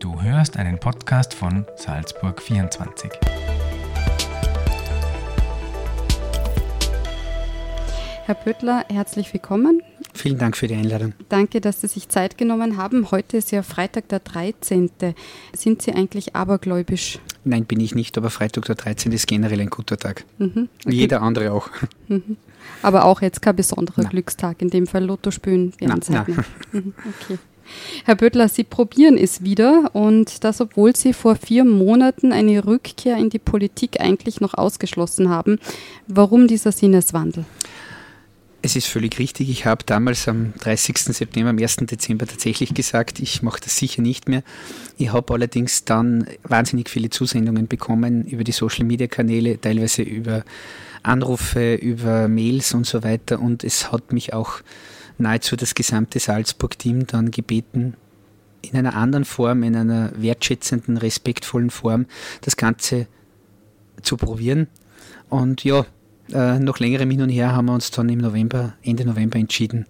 Du hörst einen Podcast von Salzburg 24. Herr Pöttler, herzlich willkommen. Vielen Dank für die Einladung. Danke, dass Sie sich Zeit genommen haben. Heute ist ja Freitag der 13. Sind Sie eigentlich abergläubisch? Nein, bin ich nicht, aber Freitag der 13. ist generell ein guter Tag. Mhm. Okay. Jeder andere auch. Mhm. Aber auch jetzt kein besonderer Nein. Glückstag, in dem Fall Lotto spielen während Zeit. Mhm. Okay. Herr Böttler, Sie probieren es wieder und das, obwohl Sie vor vier Monaten eine Rückkehr in die Politik eigentlich noch ausgeschlossen haben. Warum dieser Sinneswandel? Es ist völlig richtig. Ich habe damals am 30. September, am 1. Dezember tatsächlich gesagt, ich mache das sicher nicht mehr. Ich habe allerdings dann wahnsinnig viele Zusendungen bekommen über die Social-Media-Kanäle, teilweise über Anrufe, über Mails und so weiter. Und es hat mich auch nahezu das gesamte Salzburg-Team dann gebeten, in einer anderen Form, in einer wertschätzenden, respektvollen Form das Ganze zu probieren. Und ja, äh, nach längerem Hin und Her haben wir uns dann im November, Ende November entschieden,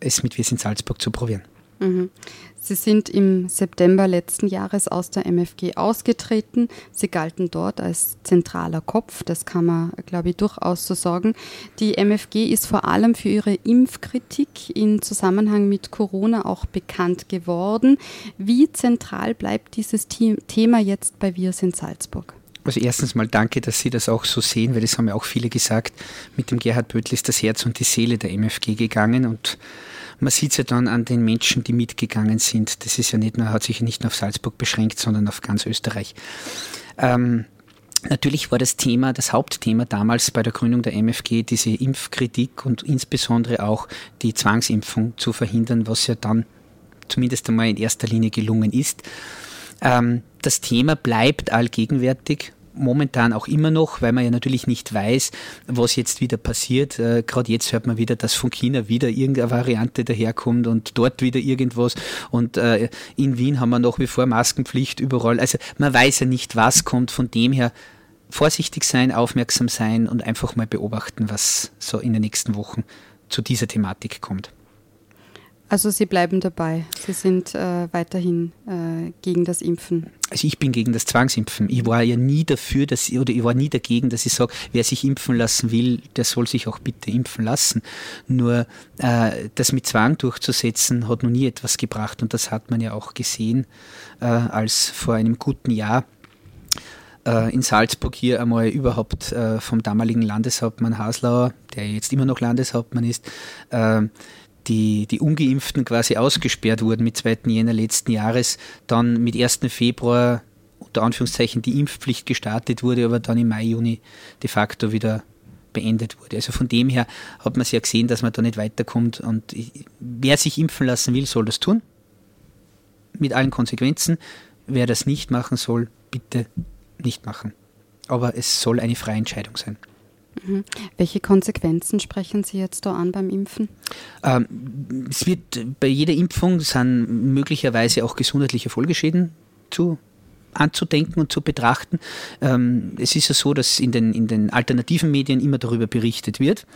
es mit Wir sind Salzburg zu probieren. Mhm. Sie sind im September letzten Jahres aus der MFG ausgetreten. Sie galten dort als zentraler Kopf, das kann man, glaube ich, durchaus so sagen. Die MFG ist vor allem für ihre Impfkritik in Zusammenhang mit Corona auch bekannt geworden. Wie zentral bleibt dieses Thema jetzt bei Wir sind Salzburg? Also erstens mal danke, dass Sie das auch so sehen, weil das haben ja auch viele gesagt, mit dem Gerhard Böttl ist das Herz und die Seele der MFG gegangen und man sieht es ja dann an den Menschen, die mitgegangen sind. Das ist ja nicht nur, hat sich nicht nur auf Salzburg beschränkt, sondern auf ganz Österreich. Ähm, Natürlich war das Thema, das Hauptthema damals bei der Gründung der MFG, diese Impfkritik und insbesondere auch die Zwangsimpfung zu verhindern, was ja dann zumindest einmal in erster Linie gelungen ist. Ähm, das Thema bleibt allgegenwärtig momentan auch immer noch, weil man ja natürlich nicht weiß, was jetzt wieder passiert. Äh, Gerade jetzt hört man wieder, dass von China wieder irgendeine Variante daherkommt und dort wieder irgendwas. Und äh, in Wien haben wir nach wie vor Maskenpflicht überall. Also man weiß ja nicht, was kommt. Von dem her vorsichtig sein, aufmerksam sein und einfach mal beobachten, was so in den nächsten Wochen zu dieser Thematik kommt. Also Sie bleiben dabei. Sie sind äh, weiterhin äh, gegen das Impfen. Also ich bin gegen das Zwangsimpfen. Ich war ja nie dafür, dass oder ich war nie dagegen, dass ich sage, wer sich impfen lassen will, der soll sich auch bitte impfen lassen. Nur äh, das mit Zwang durchzusetzen, hat noch nie etwas gebracht und das hat man ja auch gesehen, äh, als vor einem guten Jahr äh, in Salzburg hier einmal überhaupt äh, vom damaligen Landeshauptmann Haslauer, der jetzt immer noch Landeshauptmann ist, die, die Ungeimpften quasi ausgesperrt wurden mit 2. Jänner letzten Jahres, dann mit 1. Februar unter Anführungszeichen die Impfpflicht gestartet wurde, aber dann im Mai, Juni de facto wieder beendet wurde. Also von dem her hat man es ja gesehen, dass man da nicht weiterkommt und wer sich impfen lassen will, soll das tun. Mit allen Konsequenzen. Wer das nicht machen soll, bitte nicht machen. Aber es soll eine freie Entscheidung sein. Mhm. Welche Konsequenzen sprechen Sie jetzt da an beim Impfen? Ähm, es wird bei jeder Impfung sind möglicherweise auch gesundheitliche Folgeschäden zu anzudenken und zu betrachten. Ähm, es ist ja so, dass in den, in den alternativen Medien immer darüber berichtet wird.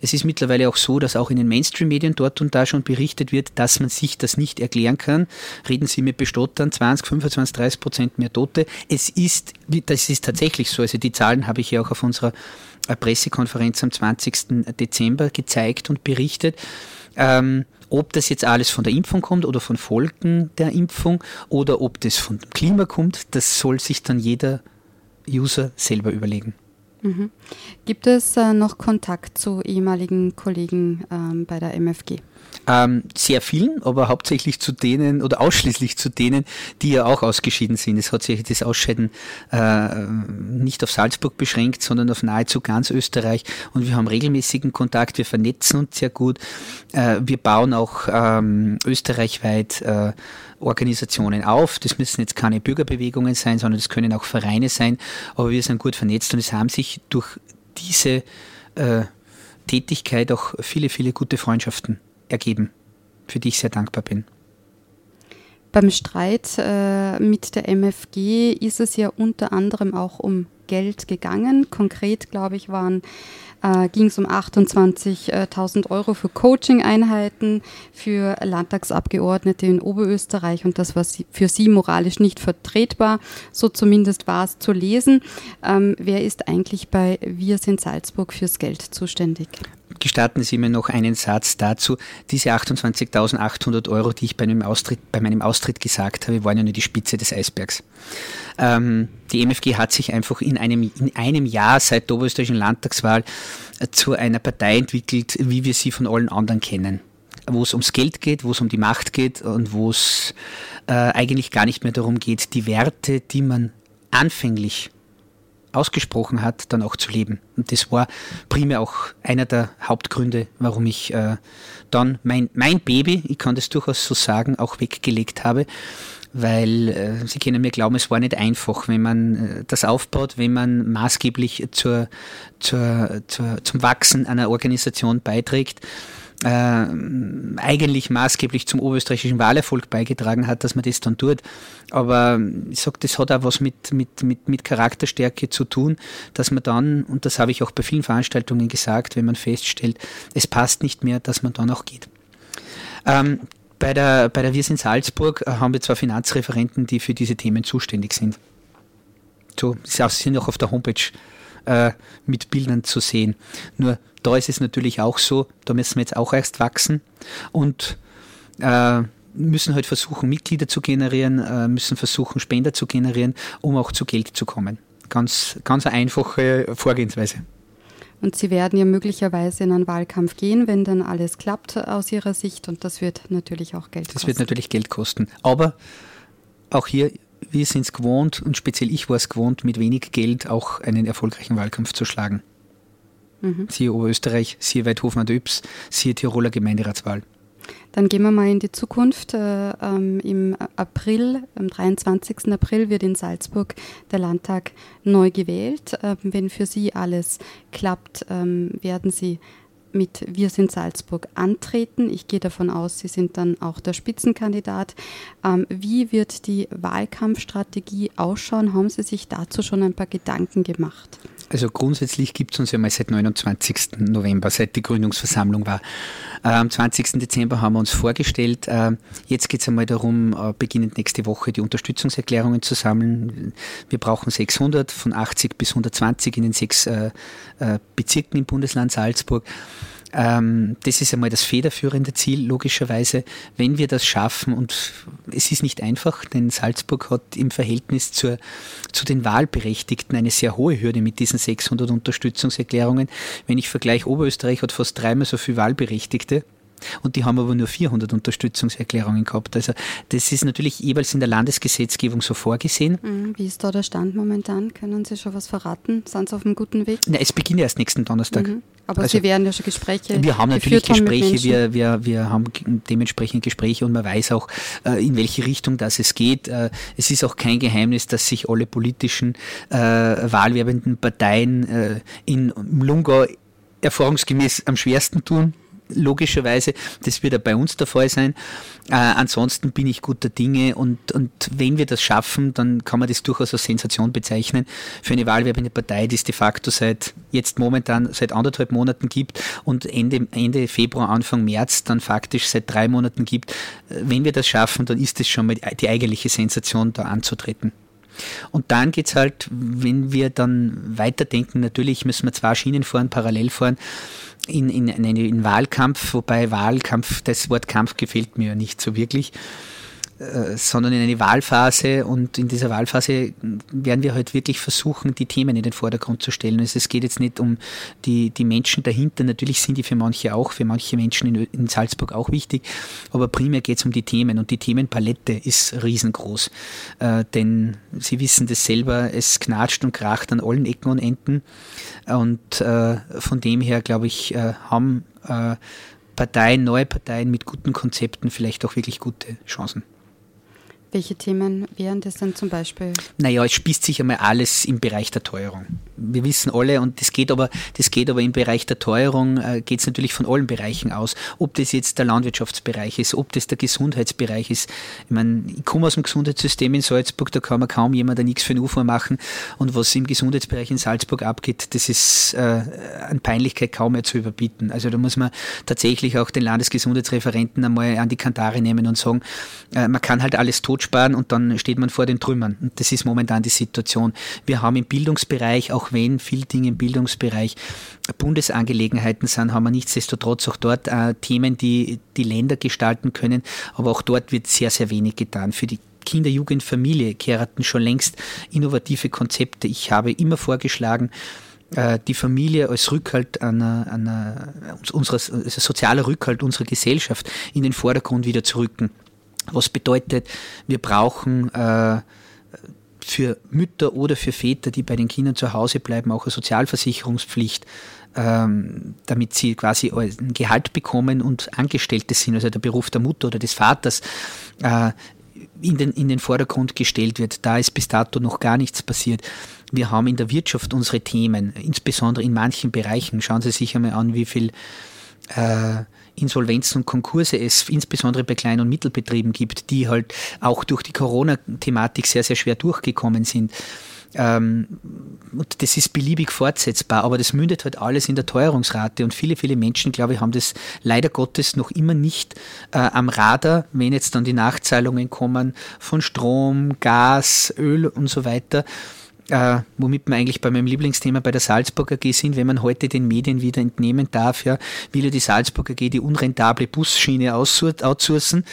Es ist mittlerweile auch so, dass auch in den Mainstream-Medien dort und da schon berichtet wird, dass man sich das nicht erklären kann. Reden Sie mit Bestottern, 20, 25, 30 Prozent mehr Tote. Es ist, das ist tatsächlich so. Also die Zahlen habe ich ja auch auf unserer Pressekonferenz am 20. Dezember gezeigt und berichtet. Ähm, ob das jetzt alles von der Impfung kommt oder von Folgen der Impfung oder ob das von dem Klima kommt, das soll sich dann jeder User selber überlegen. Mhm. Gibt es äh, noch Kontakt zu ehemaligen Kollegen ähm, bei der MFG? Ähm, sehr vielen, aber hauptsächlich zu denen oder ausschließlich zu denen, die ja auch ausgeschieden sind. Es hat sich das Ausscheiden äh, nicht auf Salzburg beschränkt, sondern auf nahezu ganz Österreich. Und wir haben regelmäßigen Kontakt, wir vernetzen uns sehr gut. Äh, wir bauen auch ähm, österreichweit äh, Organisationen auf. Das müssen jetzt keine Bürgerbewegungen sein, sondern das können auch Vereine sein. Aber wir sind gut vernetzt und es haben sich durch diese äh, Tätigkeit auch viele, viele gute Freundschaften ergeben, für die ich sehr dankbar bin. Beim Streit äh, mit der MFG ist es ja unter anderem auch um Geld gegangen. Konkret, glaube ich, äh, ging es um 28.000 Euro für Coaching-Einheiten für Landtagsabgeordnete in Oberösterreich und das war für sie moralisch nicht vertretbar. So zumindest war es zu lesen. Ähm, wer ist eigentlich bei Wir sind Salzburg fürs Geld zuständig? Gestatten Sie mir noch einen Satz dazu. Diese 28.800 Euro, die ich bei meinem, Austritt, bei meinem Austritt gesagt habe, waren ja nur die Spitze des Eisbergs. Ähm, die MFG hat sich einfach in einem, in einem Jahr seit der oberösterreichischen Landtagswahl äh, zu einer Partei entwickelt, wie wir sie von allen anderen kennen wo es ums Geld geht, wo es um die Macht geht und wo es äh, eigentlich gar nicht mehr darum geht, die Werte, die man anfänglich ausgesprochen hat, dann auch zu leben. Und das war primär auch einer der Hauptgründe, warum ich äh, dann mein, mein Baby, ich kann das durchaus so sagen, auch weggelegt habe, weil äh, Sie können mir glauben, es war nicht einfach, wenn man äh, das aufbaut, wenn man maßgeblich zur, zur, zur, zum Wachsen einer Organisation beiträgt äh, eigentlich maßgeblich zum oberösterreichischen Wahlerfolg beigetragen hat, dass man das dann tut. Aber ich sage, das hat auch was mit, mit, mit, mit Charakterstärke zu tun, dass man dann, und das habe ich auch bei vielen Veranstaltungen gesagt, wenn man feststellt, es passt nicht mehr, dass man dann auch geht. Ähm, bei der, bei der Wir sind Salzburg äh, haben wir zwar Finanzreferenten, die für diese Themen zuständig sind. So, sie sind auch auf der Homepage äh, mit Bildern zu sehen. Nur da ist es natürlich auch so, da müssen wir jetzt auch erst wachsen und äh, müssen halt versuchen, Mitglieder zu generieren, äh, müssen versuchen, Spender zu generieren, um auch zu Geld zu kommen. Ganz, ganz eine einfache Vorgehensweise. Und Sie werden ja möglicherweise in einen Wahlkampf gehen, wenn dann alles klappt aus Ihrer Sicht. Und das wird natürlich auch Geld das kosten. Das wird natürlich Geld kosten. Aber auch hier, wir sind es gewohnt und speziell ich war es gewohnt, mit wenig Geld auch einen erfolgreichen Wahlkampf zu schlagen. Mhm. Siehe Oberösterreich, siehe Weidhofen und Yps, siehe Tiroler Gemeinderatswahl. Dann gehen wir mal in die Zukunft. Äh, ähm, Im April, am 23. April wird in Salzburg der Landtag neu gewählt. Ähm, wenn für Sie alles klappt, ähm, werden Sie mit Wir sind Salzburg antreten. Ich gehe davon aus, Sie sind dann auch der Spitzenkandidat. Ähm, wie wird die Wahlkampfstrategie ausschauen? Haben Sie sich dazu schon ein paar Gedanken gemacht? Also grundsätzlich gibt es uns ja mal seit 29. November, seit die Gründungsversammlung war. Äh, am 20. Dezember haben wir uns vorgestellt. Äh, jetzt geht es einmal darum, äh, beginnend nächste Woche die Unterstützungserklärungen zu sammeln. Wir brauchen 600 von 80 bis 120 in den sechs Bezirken im Bundesland Salzburg. Ähm, das ist einmal das federführende Ziel, logischerweise. Wenn wir das schaffen, und es ist nicht einfach, denn Salzburg hat im Verhältnis zur, zu den Wahlberechtigten eine sehr hohe Hürde mit diesen 600 Unterstützungserklärungen. Wenn ich vergleiche, Oberösterreich hat fast dreimal so viele Wahlberechtigte. Und die haben aber nur 400 Unterstützungserklärungen gehabt. Also das ist natürlich jeweils in der Landesgesetzgebung so vorgesehen. Mhm. Wie ist da der Stand momentan? Können Sie schon was verraten? Sind Sie auf einem guten Weg? Na, es beginnt erst nächsten Donnerstag. Mhm. Aber also, Sie werden ja schon Gespräche. Wir haben natürlich Gespräche, wir, wir, wir haben dementsprechend Gespräche und man weiß auch, äh, in welche Richtung das es geht. Äh, es ist auch kein Geheimnis, dass sich alle politischen äh, wahlwerbenden Parteien in Lungau erfahrungsgemäß am schwersten tun logischerweise. Das wird ja bei uns der Fall sein. Äh, ansonsten bin ich guter Dinge und, und wenn wir das schaffen, dann kann man das durchaus als Sensation bezeichnen für eine wahlwerbende Partei, die es de facto seit jetzt momentan seit anderthalb Monaten gibt und Ende, Ende Februar, Anfang März dann faktisch seit drei Monaten gibt. Äh, wenn wir das schaffen, dann ist es schon mal die eigentliche Sensation, da anzutreten. Und dann geht es halt, wenn wir dann weiterdenken, natürlich müssen wir zwei Schienen fahren, parallel fahren in, in, in einen Wahlkampf, wobei Wahlkampf, das Wort Kampf gefällt mir nicht so wirklich. Äh, sondern in eine Wahlphase und in dieser Wahlphase werden wir halt wirklich versuchen, die Themen in den Vordergrund zu stellen. Also es geht jetzt nicht um die, die Menschen dahinter, natürlich sind die für manche auch, für manche Menschen in, in Salzburg auch wichtig, aber primär geht es um die Themen und die Themenpalette ist riesengroß. Äh, denn Sie wissen das selber, es knatscht und kracht an allen Ecken und Enden und äh, von dem her, glaube ich, äh, haben äh, Parteien, neue Parteien mit guten Konzepten vielleicht auch wirklich gute Chancen. Welche Themen wären das denn zum Beispiel? Naja, es spießt sich einmal alles im Bereich der Teuerung. wir wissen alle, und das geht aber, das geht aber im Bereich der Teuerung, äh, geht es natürlich von allen Bereichen aus. Ob das jetzt der Landwirtschaftsbereich ist, ob das der Gesundheitsbereich ist. Ich meine, ich komme aus dem Gesundheitssystem in Salzburg, da kann man kaum jemand nichts für den UFO machen. Und was im Gesundheitsbereich in Salzburg abgeht, das ist äh, an Peinlichkeit kaum mehr zu überbieten. Also da muss man tatsächlich auch den Landesgesundheitsreferenten einmal an die Kantare nehmen und sagen, äh, man kann halt alles totsparen und dann steht man vor den Trümmern. Und das ist momentan die Situation. Wir haben im Bildungsbereich, auch wenn viele Dinge im Bildungsbereich Bundesangelegenheiten sind, haben wir nichtsdestotrotz auch dort äh, Themen, die die Länder gestalten können. Aber auch dort wird sehr, sehr wenig getan. Für die Kinder, Jugend, Familie kehrten schon längst innovative Konzepte. Ich habe immer vorgeschlagen, äh, die Familie als Rückhalt einer, einer unseres, also sozialer Rückhalt unserer Gesellschaft in den Vordergrund wieder zu rücken. Was bedeutet, wir brauchen äh, für Mütter oder für Väter, die bei den Kindern zu Hause bleiben, auch eine Sozialversicherungspflicht, ähm, damit sie quasi ein Gehalt bekommen und Angestellte sind, also der Beruf der Mutter oder des Vaters. Äh, in den, in den Vordergrund gestellt wird. Da ist bis dato noch gar nichts passiert. Wir haben in der Wirtschaft unsere Themen, insbesondere in manchen Bereichen. Schauen Sie sich einmal an, wie viel äh, Insolvenzen und Konkurse es insbesondere bei Klein- und Mittelbetrieben gibt, die halt auch durch die Corona-Thematik sehr, sehr schwer durchgekommen sind. Ähm, und das ist beliebig fortsetzbar, aber das mündet halt alles in der Teuerungsrate und viele, viele Menschen, glaube ich, haben das leider Gottes noch immer nicht äh, am Radar, wenn jetzt dann die Nachzahlungen kommen von Strom, Gas, Öl und so weiter äh, womit wir eigentlich bei meinem Lieblingsthema bei der Salzburg AG sind, wenn man heute den Medien wieder entnehmen darf, ja, will ja die Salzburg AG die unrentable Busschiene outsourcen.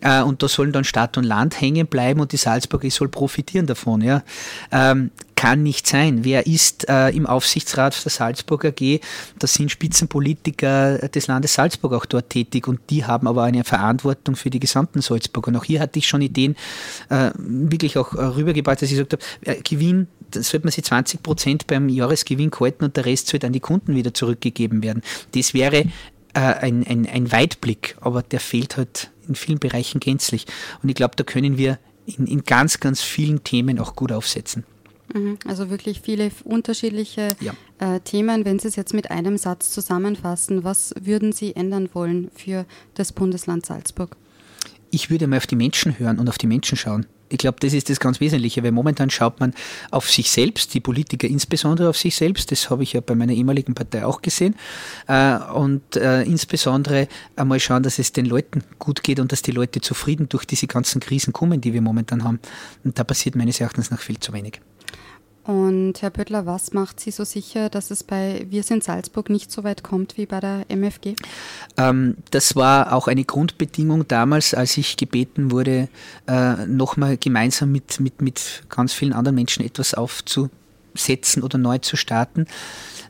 Äh, und da sollen dann Stadt und Land hängen bleiben und die Salzburg AG soll profitieren davon. Ja. Ähm, kann nicht sein. Wer ist äh, im Aufsichtsrat der Salzburg AG? Das sind Spitzenpolitiker des Landes Salzburg auch dort tätig und die haben aber eine Verantwortung für die gesamten Salzburger. Und auch hier hatte ich schon Ideen äh, wirklich auch äh, rübergebracht, dass ich gesagt habe, äh, Gewinn dann sollte man sich 20 Prozent beim Jahresgewinn halten und der Rest sollte an die Kunden wieder zurückgegeben werden. Das wäre äh, ein, ein, ein Weitblick, aber der fehlt halt in vielen Bereichen gänzlich. Und ich glaube, da können wir in, in ganz, ganz vielen Themen auch gut aufsetzen. Mhm. Also wirklich viele unterschiedliche ja. äh, Themen. Wenn Sie es jetzt mit einem Satz zusammenfassen, was würden Sie ändern wollen für das Bundesland Salzburg? Ich würde mal auf die Menschen hören und auf die Menschen schauen ich glaube, das ist das ganz Wesentliche, weil momentan schaut man auf sich selbst, die Politiker insbesondere auf sich selbst, das habe ich ja bei meiner ehemaligen Partei auch gesehen, äh, und äh, insbesondere einmal schauen, dass es den Leuten gut geht und dass die Leute zufrieden durch diese ganzen Krisen kommen, die wir momentan haben. Und da passiert meines Erachtens noch viel zu wenig. Und Herr Böttler, was macht Sie so sicher, dass es bei Wir sind Salzburg nicht so weit kommt wie bei der MFG? Ähm, das war auch eine Grundbedingung damals, als ich gebeten wurde, äh, nochmal gemeinsam mit, mit, mit ganz vielen anderen Menschen etwas aufzusetzen oder neu zu starten,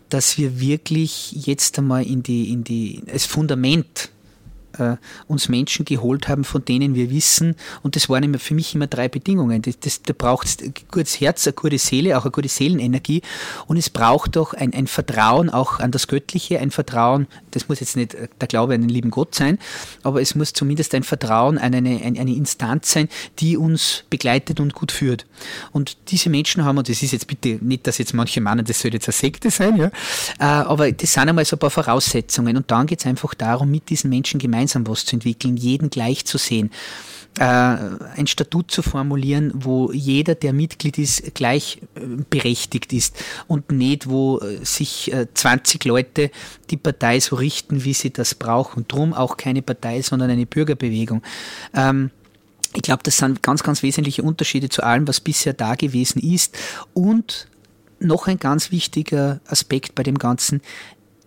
dass wir wirklich jetzt einmal in die, in die, als Fundament äh, uns Menschen geholt haben, von denen wir wissen, und das waren immer für mich immer drei Bedingungen. Das, das, da braucht es ein gutes Herz, eine gute Seele, auch eine gute Seelenenergie und es braucht auch ein, ein Vertrauen auch an das Göttliche, ein Vertrauen, das muss jetzt nicht der Glaube an den lieben Gott sein, aber es muss zumindest ein Vertrauen an eine, eine, eine Instanz sein, die uns begleitet und gut führt. Und diese Menschen haben, und das ist jetzt bitte nicht, dass jetzt manche meinen, das soll jetzt eine Sekte sein, ja, äh, aber das sind einmal so ein paar Voraussetzungen und dann geht es einfach darum, mit diesen Menschen gemeinsam gemeinsam was zu entwickeln, jeden gleich zu sehen äh, ein Statut zu formulieren, wo jeder, der Mitglied ist, gleich äh, ist und nicht, wo äh, sich 20 Leute die Partei so richten, wie sie das brauchen. Drum auch keine Partei, sondern eine Bürgerbewegung. Ähm, ich glaube, das sind ganz, ganz wesentliche Unterschiede zu allem, was bisher da gewesen ist. Und noch ein ganz wichtiger Aspekt bei dem Ganzen,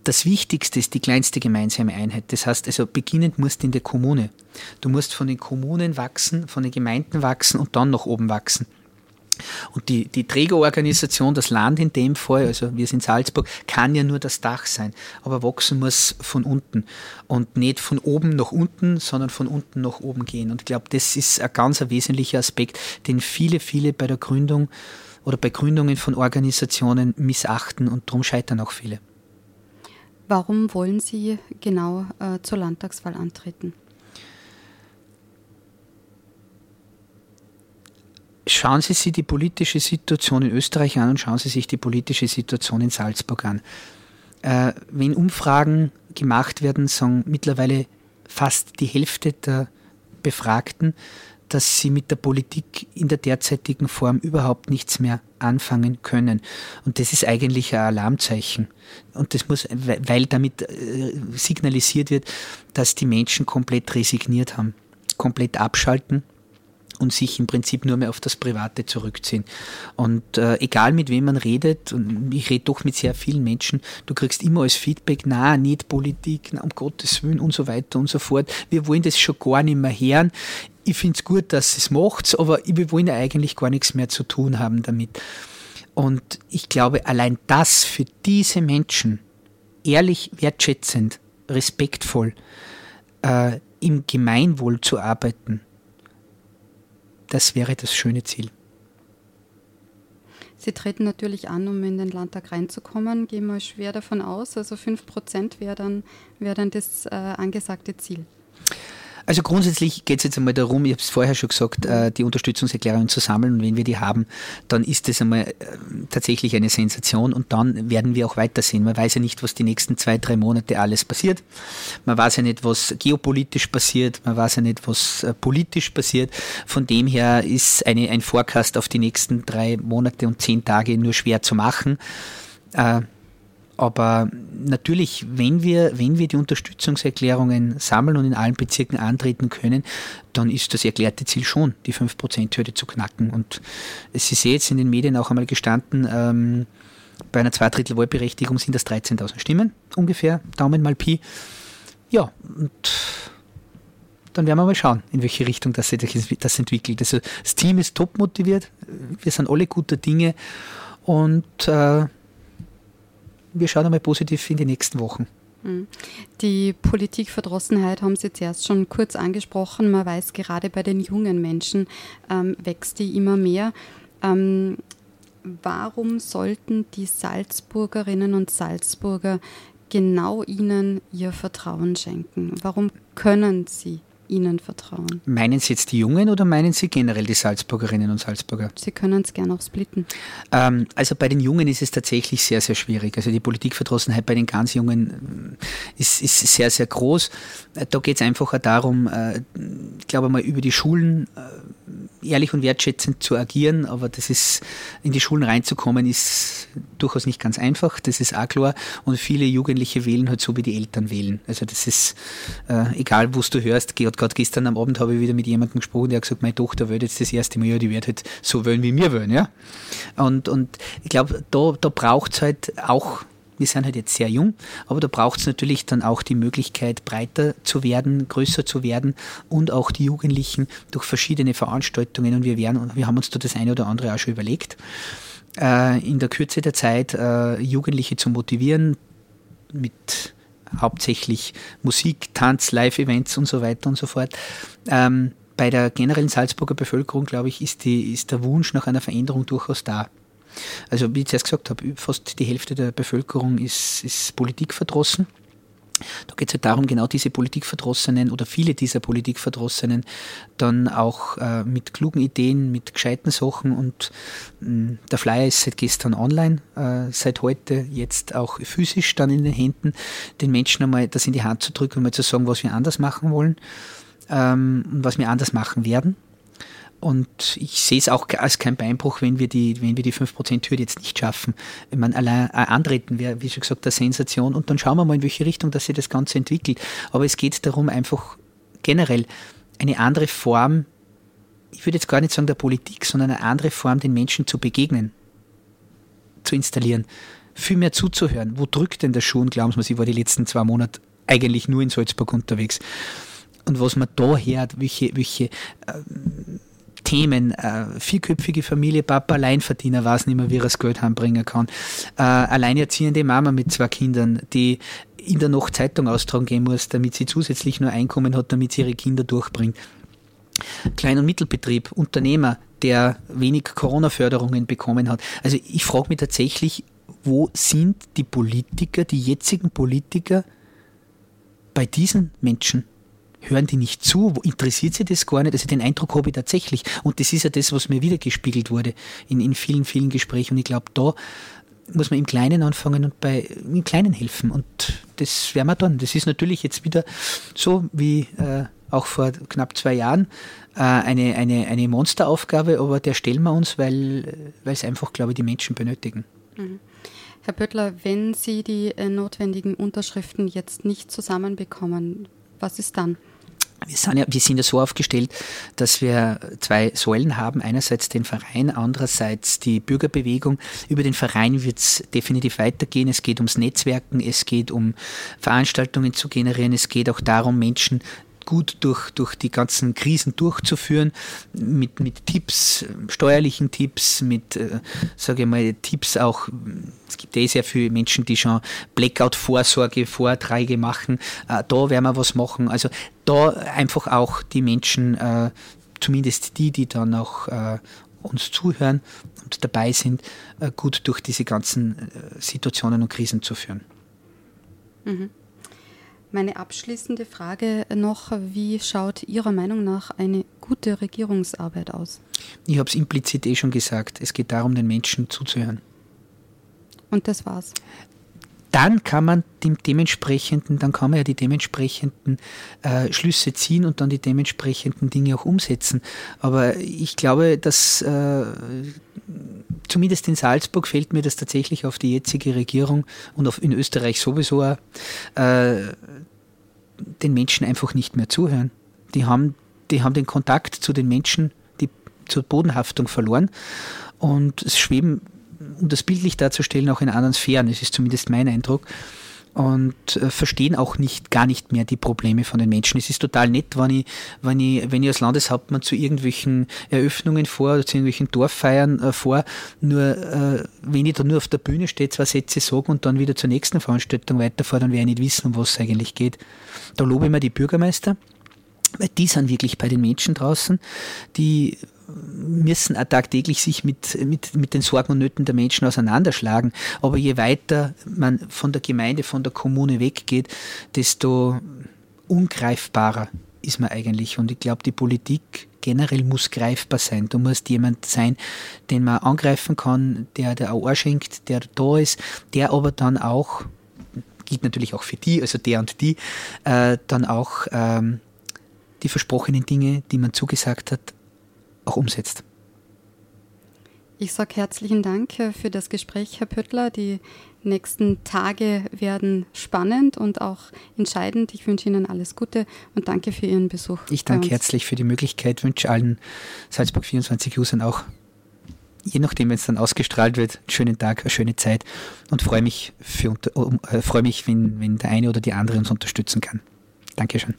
das Wichtigste ist die kleinste gemeinsame Einheit. Das heißt also, beginnend musst du in der Kommune. Du musst von den Kommunen wachsen, von den Gemeinden wachsen und dann nach oben wachsen. Und die, die Trägerorganisation, das Land in dem Fall, also wir sind Salzburg, kann ja nur das Dach sein. Aber wachsen muss von unten. Und nicht von oben nach unten, sondern von unten nach oben gehen. Und ich glaube, das ist ein ganz wesentlicher Aspekt, den viele, viele bei der Gründung oder bei Gründungen von Organisationen missachten und darum scheitern auch viele. Warum wollen Sie genau äh, zur Landtagswahl antreten? schauen Sie sich die politische Situation in Österreich an und schauen Sie sich die politische Situation in Salzburg an. Äh, wenn Umfragen gemacht werden, sagen mittlerweile fast die Hälfte der Befragten, dass sie mit der Politik in der derzeitigen Form überhaupt nichts mehr anfangen können. Und das ist eigentlich ein Alarmzeichen. Und das muss, weil damit äh, signalisiert wird, dass die Menschen komplett resigniert haben, komplett abschalten und sich im Prinzip nur mehr auf das Private zurückziehen. Und äh, egal mit wem man redet, und ich rede doch mit sehr vielen Menschen, du kriegst immer als Feedback, na, nicht Politik, na, um Gottes Willen und so weiter und so fort. Wir wollen das schon gar nicht mehr hören. Ich finde es gut, dass es macht, aber wir wollen ja eigentlich gar nichts mehr zu tun haben damit. Und ich glaube, allein das für diese Menschen, ehrlich, wertschätzend, respektvoll, äh, im Gemeinwohl zu arbeiten, das wäre das schöne Ziel. Sie treten natürlich an, um in den Landtag reinzukommen. Gehen wir schwer davon aus. Also 5 Prozent wäre dann, wär dann das äh, angesagte Ziel. Also grundsätzlich geht es jetzt einmal darum, ich habe es vorher schon gesagt, äh, die Unterstützungserklärungen zu sammeln und wenn wir die haben, dann ist das einmal äh, tatsächlich eine Sensation und dann werden wir auch weitersehen. Man weiß ja nicht, was die nächsten zwei, drei Monate alles passiert. Man weiß ja nicht, was geopolitisch passiert, man weiß ja nicht, was äh, politisch passiert. Von dem her ist eine, ein Forecast auf die nächsten drei Monate und zehn Tage nur schwer zu machen. Aber natürlich, wenn wir, wenn wir die Unterstützungserklärungen sammeln und in allen Bezirken antreten können, dann ist das erklärte Ziel schon, die 5%-Hürde zu knacken. Und es ist jetzt in den Medien auch einmal gestanden, ähm, bei einer Zweidrittel-Wahlberechtigung sind das 13.000 Stimmen ungefähr, Daumen mal Pi. Ja, und dann werden wir mal schauen, in welche Richtung das, das entwickelt. Also das Team ist top motiviert, wir sind alle guter Dinge und äh, wir schauen einmal positiv in die nächsten Wochen. Hm. Die Politikverdrossenheit haben Sie zuerst schon kurz angesprochen. Man weiß, gerade bei den jungen Menschen ähm, wächst die immer mehr. Ähm, warum sollten die Salzburgerinnen und Salzburger genau Ihnen ihr Vertrauen schenken? Warum können Sie Ihnen vertrauen. Meinen Sie jetzt die Jungen oder meinen Sie generell die Salzburgerinnen und Salzburger? Sie können es gerne auch splitten. Ähm, also bei den Jungen ist es tatsächlich sehr, sehr schwierig. Also die Politikverdrossenheit bei den ganz Jungen äh, ist, ist sehr, sehr groß. Äh, da geht es einfach darum, äh, ich glaube mal über die Schulen ehrlich und wertschätzend zu agieren, aber das ist, in die Schulen reinzukommen, ist durchaus nicht ganz einfach, das ist auch klar. Und viele Jugendliche wählen halt so, wie die Eltern wählen. Also das ist, äh, egal wo du hörst, gerade gestern am Abend habe ich wieder mit jemandem gesprochen, der hat gesagt, meine Tochter will jetzt das erste Mal, ja, die wird halt so wollen, wie wir wollen, ja. Und, und ich glaube, da, da braucht es halt auch wir sind halt jetzt sehr jung, aber da braucht es natürlich dann auch die Möglichkeit, breiter zu werden, größer zu werden und auch die Jugendlichen durch verschiedene Veranstaltungen und wir werden, wir haben uns da das eine oder andere auch schon überlegt, äh, in der Kürze der Zeit äh, Jugendliche zu motivieren mit hauptsächlich Musik, Tanz, Live-Events und so weiter und so fort. Ähm, bei der generellen Salzburger Bevölkerung, glaube ich, ist, die, ist der Wunsch nach einer Veränderung durchaus da. Also wie ich zuerst gesagt habe, fast die Hälfte der Bevölkerung ist, ist politikverdrossen. Da geht es halt darum, genau diese Politikverdrossenen oder viele dieser Politikverdrossenen dann auch äh, mit klugen Ideen, mit gescheiten Sachen und mh, hm, der Flyer ist seit gestern online, äh, seit heute jetzt auch physisch dann in den Händen, den Menschen einmal das in die Hand zu drücken und mal zu sagen, was wir anders machen wollen ähm, und was wir anders machen werden. Und ich sehe es auch als kein Beinbruch, wenn wir die, wenn wir die 5%-Hürde jetzt nicht schaffen. Wenn man allein äh, antreten wäre, wie schon gesagt, eine Sensation. Und dann schauen wir mal, in welche Richtung sich das Ganze entwickelt. Aber es geht darum, einfach generell eine andere Form, ich würde jetzt gar nicht sagen der Politik, sondern eine andere Form, den Menschen zu begegnen, zu installieren. Viel mehr zuzuhören. Wo drückt denn der Schuh? Und glauben Sie, ich war die letzten zwei Monate eigentlich nur in Salzburg unterwegs. Und was man da hört, welche, welche ähm, Themen. Äh, vierköpfige Familie, Papa Alleinverdiener, weiß nicht mehr, wie er das Geld heimbringen kann. Äh, alleinerziehende Mama mit zwei Kindern, die in der Nacht Zeitung austragen gehen muss, damit sie zusätzlich nur Einkommen hat, damit sie ihre Kinder durchbringt. Klein- und Mittelbetrieb, Unternehmer, der wenig Corona-Förderungen bekommen hat. Also ich frage mich tatsächlich, wo sind die Politiker, die jetzigen Politiker bei diesen Menschen? Hören die nicht zu? Interessiert sie das gar nicht? Also den Eindruck habe ich tatsächlich. Und das ist ja das, was mir wiedergespiegelt wurde in, in vielen, vielen Gesprächen. Und ich glaube, da muss man im Kleinen anfangen und bei im Kleinen helfen. Und das werden wir dann. Das ist natürlich jetzt wieder so wie äh, auch vor knapp zwei Jahren äh, eine, eine, eine Monsteraufgabe, aber der stellen wir uns, weil, es einfach, glaube ich, die Menschen benötigen. Mhm. Herr Böttler, wenn Sie die äh, notwendigen Unterschriften jetzt nicht zusammenbekommen, was ist dann? Wir sind, ja, wir sind ja so aufgestellt, dass wir zwei Säulen haben. Einerseits den Verein, andererseits die Bürgerbewegung. Über den Verein wird es definitiv weitergehen. Es geht ums Netzwerken, es geht um Veranstaltungen zu generieren, es geht auch darum, Menschen gut durch, durch die ganzen Krisen durchzuführen, mit, mit Tipps, steuerlichen Tipps, mit, äh, sage ich mal, Tipps auch, es gibt eh sehr viele Menschen, die schon Blackout-Vorsorge, Vorträge machen, äh, da werden wir was machen. Also da einfach auch die Menschen, äh, zumindest die, die dann auch äh, uns zuhören und dabei sind, äh, gut durch diese ganzen äh, Situationen und Krisen zu führen. Mhm. Meine abschließende Frage noch, wie schaut Ihrer Meinung nach eine gute Regierungsarbeit aus? Ich habe es implizit eh schon gesagt, es geht darum, den Menschen zuzuhören. Und das war's. Dann kann man dem dementsprechenden, dann kann man ja die dementsprechenden äh, Schlüsse ziehen und dann die dementsprechenden Dinge auch umsetzen. Aber ich glaube, dass äh, zumindest in Salzburg fällt mir das tatsächlich auf die jetzige Regierung und auf, in Österreich sowieso äh, den Menschen einfach nicht mehr zuhören. Die haben, die haben den Kontakt zu den Menschen, die zur Bodenhaftung verloren und es schweben, um das bildlich darzustellen, auch in anderen Sphären. Das ist zumindest mein Eindruck und äh, verstehen auch nicht, gar nicht mehr die Probleme von den Menschen. Es ist total nett, wenn ich, wenn ich, wenn ich als Landeshauptmann zu irgendwelchen Eröffnungen vor oder zu irgendwelchen Dorffeiern äh, vor, nur äh, wenn ich da nur auf der Bühne stehe, zwei Sätze sage und dann wieder zur nächsten Veranstaltung weiterfahre, dann werde ich nicht wissen, um was es eigentlich geht. Da lobe ich mir die Bürgermeister, weil die sind wirklich bei den Menschen draußen, die müssen auch tagtäglich sich mit, mit, mit den Sorgen und Nöten der Menschen auseinanderschlagen. Aber je weiter man von der Gemeinde, von der Kommune weggeht, desto ungreifbarer ist man eigentlich. Und ich glaube, die Politik generell muss greifbar sein. Du musst jemand sein, den man angreifen kann, der der Ohr schenkt, der da ist, der aber dann auch, gilt natürlich auch für die, also der und die, äh, dann auch ähm, die versprochenen Dinge, die man zugesagt hat, auch umsetzt. Ich sage herzlichen Dank äh, für das Gespräch, Herr Pöttler. Die nächsten Tage werden spannend und auch entscheidend. Ich wünsche Ihnen alles Gute und danke für Ihren Besuch. Ich danke herzlich für die Möglichkeit, wünsche allen Salzburg 24 Usern auch, je nachdem, wenn es dann ausgestrahlt wird, einen schönen Tag, eine schöne Zeit und freue mich, für, äh, freue mich wenn, wenn der eine oder die andere uns unterstützen kann. Dankeschön.